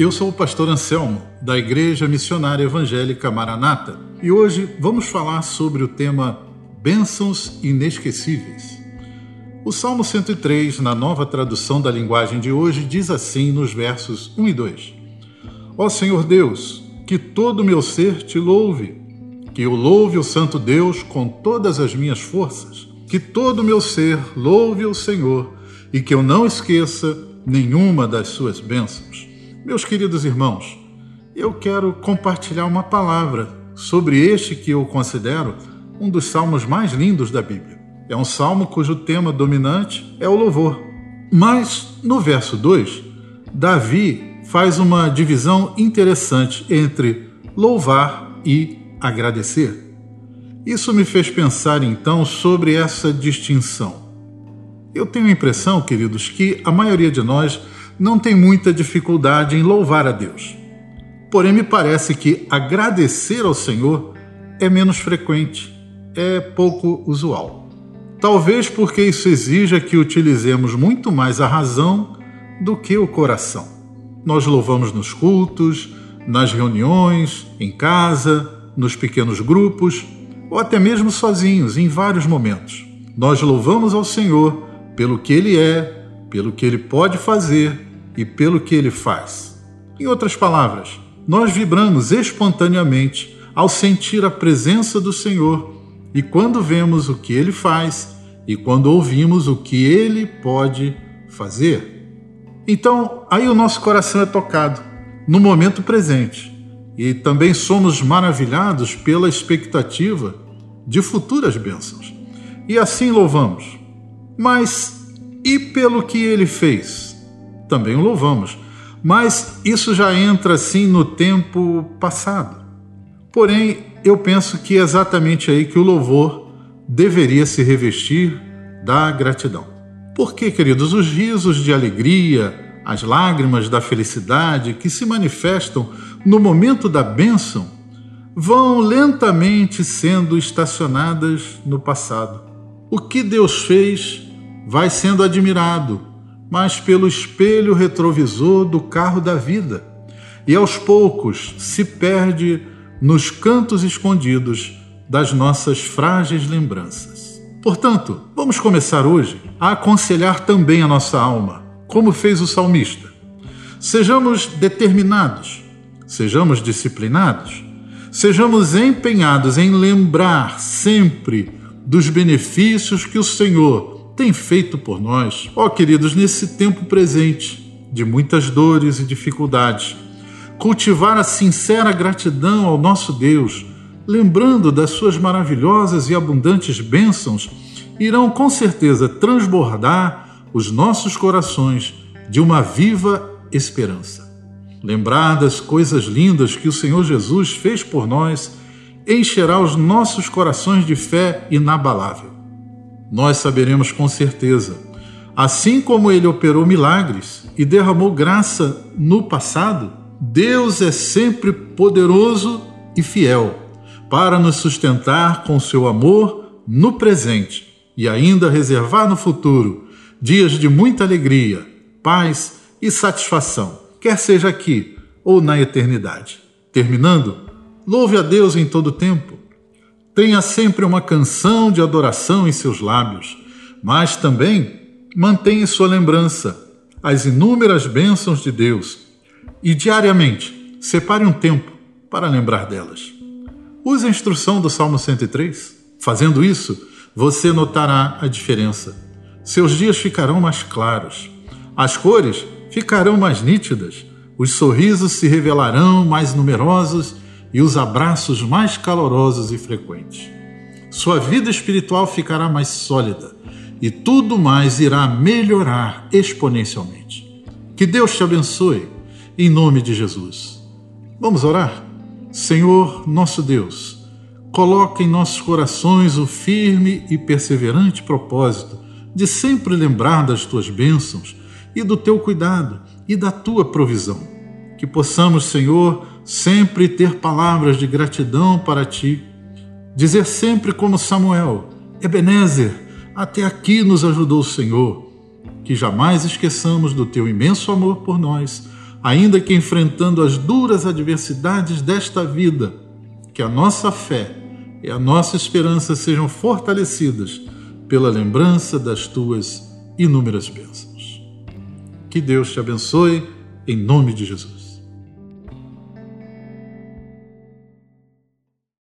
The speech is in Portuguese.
Eu sou o pastor Anselmo, da Igreja Missionária Evangélica Maranata, e hoje vamos falar sobre o tema Bênçãos Inesquecíveis. O Salmo 103, na nova tradução da linguagem de hoje, diz assim nos versos 1 e 2: Ó Senhor Deus, que todo meu ser te louve, que eu louve o Santo Deus com todas as minhas forças, que todo meu ser louve o Senhor e que eu não esqueça nenhuma das suas bênçãos. Meus queridos irmãos, eu quero compartilhar uma palavra sobre este que eu considero um dos salmos mais lindos da Bíblia. É um salmo cujo tema dominante é o louvor. Mas no verso 2, Davi faz uma divisão interessante entre louvar e agradecer. Isso me fez pensar então sobre essa distinção. Eu tenho a impressão, queridos, que a maioria de nós não tem muita dificuldade em louvar a Deus. Porém, me parece que agradecer ao Senhor é menos frequente, é pouco usual. Talvez porque isso exija que utilizemos muito mais a razão do que o coração. Nós louvamos nos cultos, nas reuniões, em casa, nos pequenos grupos ou até mesmo sozinhos em vários momentos. Nós louvamos ao Senhor pelo que Ele é, pelo que Ele pode fazer e pelo que ele faz. Em outras palavras, nós vibramos espontaneamente ao sentir a presença do Senhor e quando vemos o que ele faz e quando ouvimos o que ele pode fazer. Então, aí o nosso coração é tocado no momento presente e também somos maravilhados pela expectativa de futuras bênçãos. E assim louvamos. Mas e pelo que ele fez? Também o louvamos. Mas isso já entra assim no tempo passado. Porém, eu penso que é exatamente aí que o louvor deveria se revestir da gratidão. Porque, queridos, os risos de alegria, as lágrimas da felicidade que se manifestam no momento da bênção vão lentamente sendo estacionadas no passado. O que Deus fez vai sendo admirado, mas pelo espelho retrovisor do carro da vida, e aos poucos se perde nos cantos escondidos das nossas frágeis lembranças. Portanto, vamos começar hoje a aconselhar também a nossa alma, como fez o salmista. Sejamos determinados, sejamos disciplinados, sejamos empenhados em lembrar sempre dos benefícios que o Senhor tem feito por nós, ó queridos, nesse tempo presente de muitas dores e dificuldades. Cultivar a sincera gratidão ao nosso Deus, lembrando das suas maravilhosas e abundantes bênçãos, irão com certeza transbordar os nossos corações de uma viva esperança. Lembrar das coisas lindas que o Senhor Jesus fez por nós encherá os nossos corações de fé inabalável nós saberemos com certeza. Assim como ele operou milagres e derramou graça no passado, Deus é sempre poderoso e fiel para nos sustentar com seu amor no presente e ainda reservar no futuro dias de muita alegria, paz e satisfação, quer seja aqui ou na eternidade. Terminando, louve a Deus em todo tempo Tenha sempre uma canção de adoração em seus lábios, mas também mantenha em sua lembrança as inúmeras bênçãos de Deus e diariamente separe um tempo para lembrar delas. Use a instrução do Salmo 103. Fazendo isso, você notará a diferença. Seus dias ficarão mais claros, as cores ficarão mais nítidas, os sorrisos se revelarão mais numerosos e os abraços mais calorosos e frequentes. Sua vida espiritual ficará mais sólida e tudo mais irá melhorar exponencialmente. Que Deus te abençoe, em nome de Jesus. Vamos orar? Senhor, nosso Deus, coloca em nossos corações o firme e perseverante propósito de sempre lembrar das tuas bênçãos e do teu cuidado e da tua provisão. Que possamos, Senhor, sempre ter palavras de gratidão para ti, dizer sempre como Samuel: Ebenezer, até aqui nos ajudou o Senhor. Que jamais esqueçamos do teu imenso amor por nós, ainda que enfrentando as duras adversidades desta vida, que a nossa fé e a nossa esperança sejam fortalecidas pela lembrança das tuas inúmeras bênçãos. Que Deus te abençoe, em nome de Jesus.